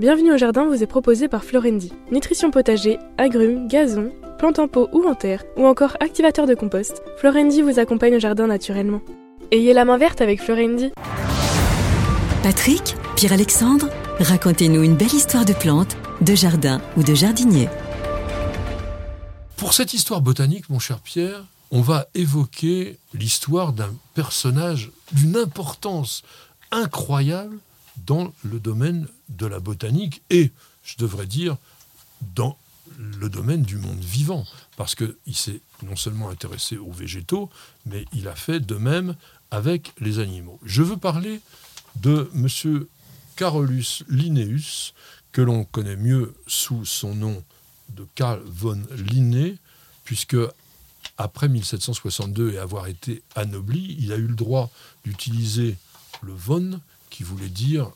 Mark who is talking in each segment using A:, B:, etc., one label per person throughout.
A: Bienvenue au jardin vous est proposé par Florendi. Nutrition potager, agrumes, gazon, plantes en pot ou en terre, ou encore activateur de compost, Florendi vous accompagne au jardin naturellement. Ayez la main verte avec Florendi.
B: Patrick, Pierre-Alexandre, racontez-nous une belle histoire de plantes, de jardin ou de jardinier.
C: Pour cette histoire botanique, mon cher Pierre, on va évoquer l'histoire d'un personnage d'une importance incroyable dans le domaine de la botanique et, je devrais dire, dans le domaine du monde vivant, parce qu'il s'est non seulement intéressé aux végétaux, mais il a fait de même avec les animaux. Je veux parler de M. Carolus Linnaeus, que l'on connaît mieux sous son nom de Carl von Linné, puisque après 1762 et avoir été anobli, il a eu le droit d'utiliser le von, qui voulait dire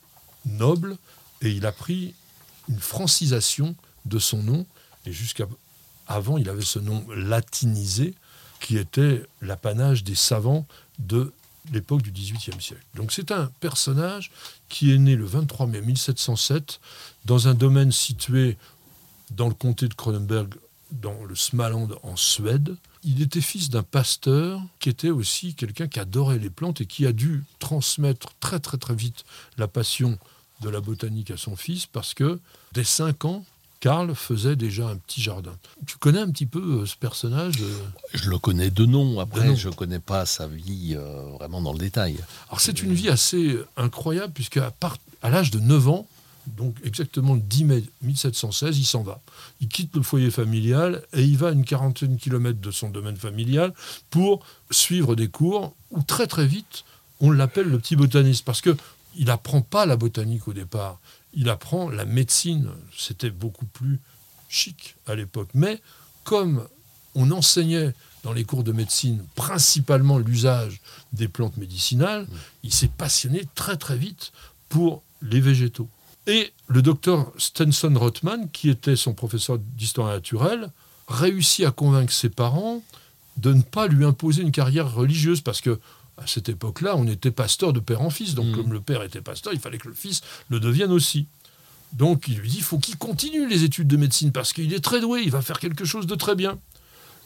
C: noble, et il a pris une francisation de son nom, et jusqu'à avant, il avait ce nom latinisé, qui était l'apanage des savants de l'époque du XVIIIe siècle. Donc c'est un personnage qui est né le 23 mai 1707 dans un domaine situé dans le comté de Cronenberg, dans le Smaland en Suède. Il était fils d'un pasteur qui était aussi quelqu'un qui adorait les plantes et qui a dû transmettre très très très vite la passion de la botanique à son fils parce que dès 5 ans, Karl faisait déjà un petit jardin. Tu connais un petit peu euh, ce personnage euh?
D: Je le connais de nom. Après, je ne connais pas sa vie euh, vraiment dans le détail.
C: Alors, c'est une vie assez incroyable, puisque à, à l'âge de 9 ans, donc exactement le 10 mai 1716, il s'en va. Il quitte le foyer familial et il va à une quarantaine de kilomètres de son domaine familial pour suivre des cours où très très vite on l'appelle le petit botaniste parce que il n'apprend pas la botanique au départ il apprend la médecine. C'était beaucoup plus chic à l'époque. Mais comme on enseignait dans les cours de médecine principalement l'usage des plantes médicinales, il s'est passionné très très vite pour les végétaux. Et le docteur Stenson Rothman, qui était son professeur d'histoire naturelle, réussit à convaincre ses parents de ne pas lui imposer une carrière religieuse parce que à cette époque-là, on était pasteur de père en fils. Donc, mm. comme le père était pasteur, il fallait que le fils le devienne aussi. Donc, il lui dit il faut qu'il continue les études de médecine parce qu'il est très doué, il va faire quelque chose de très bien.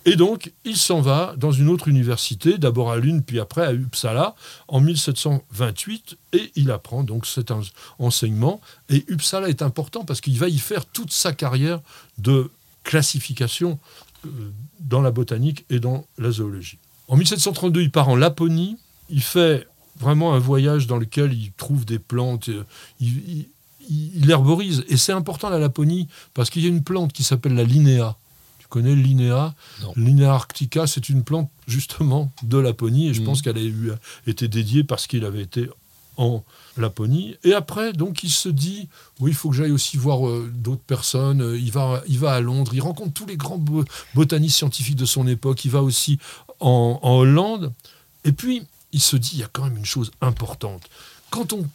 C: Et donc, il s'en va dans une autre université, d'abord à Lune, puis après à Uppsala, en 1728, et il apprend donc cet enseignement. Et Uppsala est important parce qu'il va y faire toute sa carrière de classification euh, dans la botanique et dans la zoologie. En 1732, il part en Laponie. Il fait vraiment un voyage dans lequel il trouve des plantes. Euh, il, il, herborise. Et c'est important la Laponie parce qu'il y a une plante qui s'appelle la linéa. Tu connais linéa Linéa arctica, c'est une plante justement de Laponie. Et je pense mm. qu'elle a été dédiée parce qu'il avait été en Laponie. Et après, donc, il se dit, oui, il faut que j'aille aussi voir euh, d'autres personnes. Il va, il va à Londres, il rencontre tous les grands botanistes scientifiques de son époque. Il va aussi en, Hollande. Et puis, il se dit, il y a quand même une chose importante. Quand on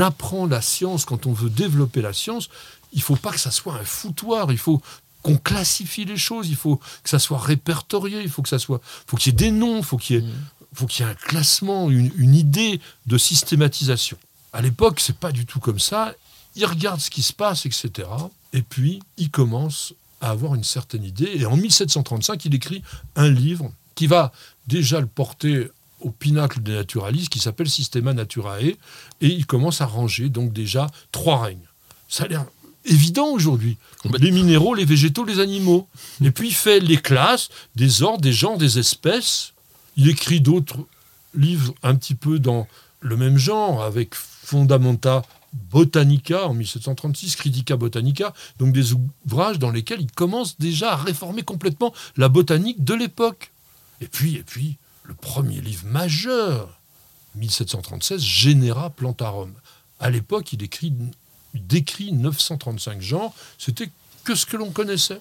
C: apprend la science, quand on veut développer la science, il faut pas que ça soit un foutoir. Il faut qu'on classifie les choses. Il faut que ça soit répertorié. Il faut que ça soit, faut qu'il y ait des noms. Il faut qu'il y ait, mmh. faut qu'il y ait un classement, une, une idée de systématisation. À l'époque, c'est pas du tout comme ça. Il regarde ce qui se passe, etc. Et puis, il commence à avoir une certaine idée. Et en 1735, il écrit un livre qui va déjà le porter au pinacle des naturalistes, qui s'appelle Systema Naturae, et il commence à ranger donc déjà trois règnes. Ça a l'air évident aujourd'hui. Les minéraux, les végétaux, les animaux. Et puis il fait les classes, des ordres, des genres, des espèces. Il écrit d'autres livres un petit peu dans le même genre, avec Fondamenta Botanica en 1736, Critica Botanica, donc des ouvrages dans lesquels il commence déjà à réformer complètement la botanique de l'époque. Et puis, et puis, le premier livre majeur, 1736, Genera Plantarum. À l'époque, il, écrit, décrit 935 genres, c'était que ce que l'on connaissait.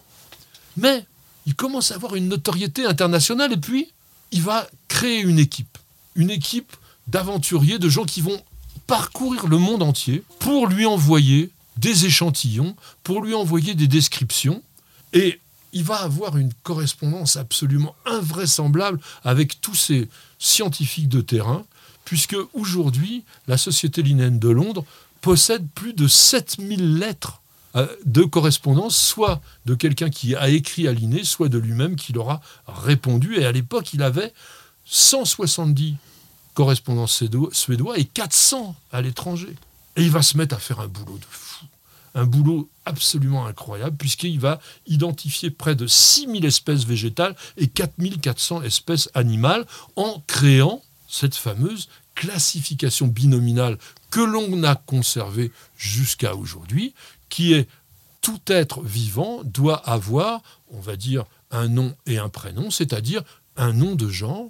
C: Mais il commence à avoir une notoriété internationale et puis il va créer une équipe. Une équipe d'aventuriers, de gens qui vont parcourir le monde entier pour lui envoyer des échantillons, pour lui envoyer des descriptions. Et il va avoir une correspondance absolument invraisemblable avec tous ces scientifiques de terrain, puisque aujourd'hui, la Société linéenne de Londres possède plus de 7000 lettres euh, de correspondance, soit de quelqu'un qui a écrit à Linné, soit de lui-même qui leur a répondu. Et à l'époque, il avait 170 correspondants suédois et 400 à l'étranger. Et il va se mettre à faire un boulot de fou. Un boulot absolument incroyable, puisqu'il va identifier près de 6000 espèces végétales et 4400 espèces animales en créant cette fameuse classification binominale que l'on a conservée jusqu'à aujourd'hui, qui est tout être vivant doit avoir, on va dire, un nom et un prénom, c'est-à-dire un nom de genre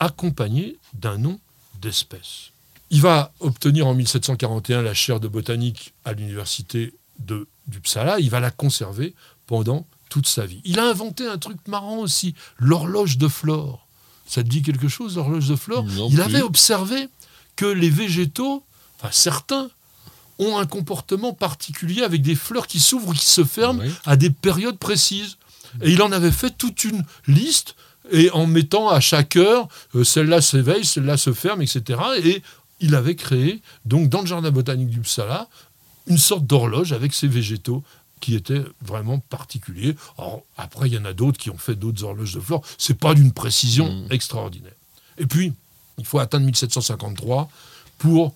C: accompagné d'un nom d'espèce. Il va obtenir en 1741 la chaire de botanique à l'université de d'Uppsala, il va la conserver pendant toute sa vie. Il a inventé un truc marrant aussi, l'horloge de Flore. Ça te dit quelque chose, l'horloge de Flore? Il avait observé que les végétaux, enfin certains, ont un comportement particulier avec des fleurs qui s'ouvrent ou qui se ferment à des périodes précises. Et il en avait fait toute une liste, et en mettant à chaque heure, euh, celle-là s'éveille, celle-là se ferme, etc. Et il avait créé, donc dans le jardin botanique du Psala, une sorte d'horloge avec ces végétaux qui étaient vraiment particuliers. après, il y en a d'autres qui ont fait d'autres horloges de flore. C'est pas d'une précision mmh. extraordinaire. Et puis, il faut atteindre 1753 pour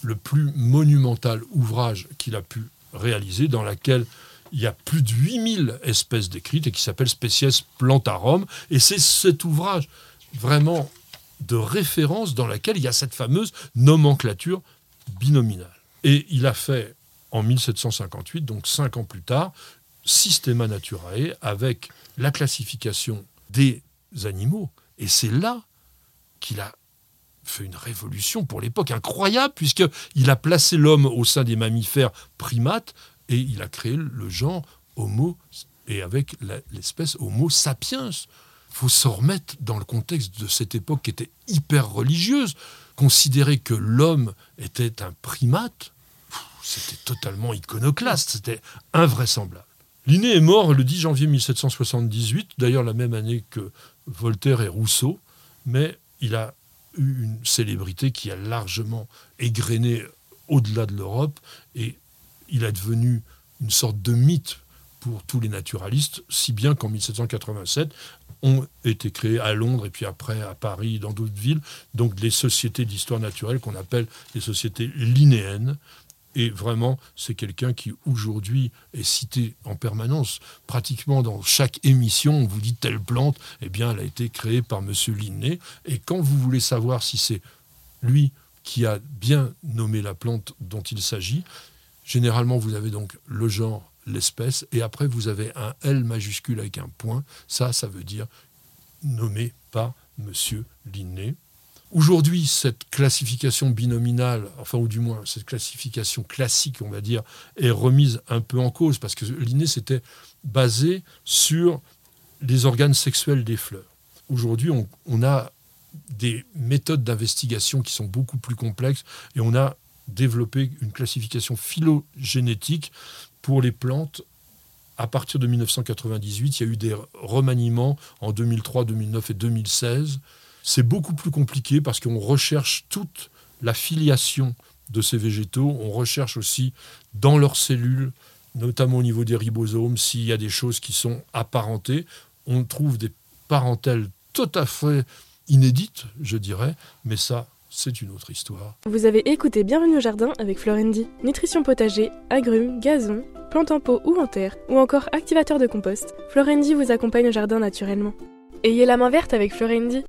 C: le plus monumental ouvrage qu'il a pu réaliser, dans lequel il y a plus de 8000 espèces décrites et qui s'appelle Species Plantarum. Et c'est cet ouvrage vraiment de référence dans lequel il y a cette fameuse nomenclature binominale. Et il a fait en 1758, donc cinq ans plus tard, Systema Naturae avec la classification des animaux. Et c'est là qu'il a fait une révolution pour l'époque incroyable, puisqu'il a placé l'homme au sein des mammifères primates et il a créé le genre Homo, et avec l'espèce Homo sapiens. Faut se remettre dans le contexte de cette époque qui était hyper religieuse. Considérer que l'homme était un primate, c'était totalement iconoclaste, c'était invraisemblable. Linné est mort le 10 janvier 1778, d'ailleurs la même année que Voltaire et Rousseau, mais il a eu une célébrité qui a largement égrené au-delà de l'Europe et il est devenu une sorte de mythe pour tous les naturalistes, si bien qu'en 1787 ont été créées à Londres et puis après à Paris, dans d'autres villes, donc les sociétés d'histoire naturelle qu'on appelle les sociétés linéennes, et vraiment, c'est quelqu'un qui aujourd'hui est cité en permanence. Pratiquement dans chaque émission, on vous dit telle plante, eh bien, elle a été créée par M. Linné. Et quand vous voulez savoir si c'est lui qui a bien nommé la plante dont il s'agit, généralement, vous avez donc le genre, l'espèce, et après, vous avez un L majuscule avec un point. Ça, ça veut dire nommé par M. Linné. Aujourd'hui, cette classification binominale, enfin, ou du moins cette classification classique, on va dire, est remise un peu en cause parce que l'inné s'était basé sur les organes sexuels des fleurs. Aujourd'hui, on, a des méthodes d'investigation qui sont beaucoup plus complexes et on a développé une classification phylogénétique pour les plantes à partir de 1998. Il y a eu des remaniements en 2003, 2009 et 2016 c'est beaucoup plus compliqué parce qu'on recherche toute la filiation de ces végétaux. On recherche aussi dans leurs cellules, notamment au niveau des ribosomes, s'il y a des choses qui sont apparentées. On trouve des parentèles tout à fait inédites, je dirais, mais ça, c'est une autre histoire.
A: Vous avez écouté Bienvenue au jardin avec Florendi. Nutrition potager, agrumes, gazon, plantes en pot ou en terre, ou encore activateur de compost. Florendi vous accompagne au jardin naturellement. Ayez la main verte avec Florendi.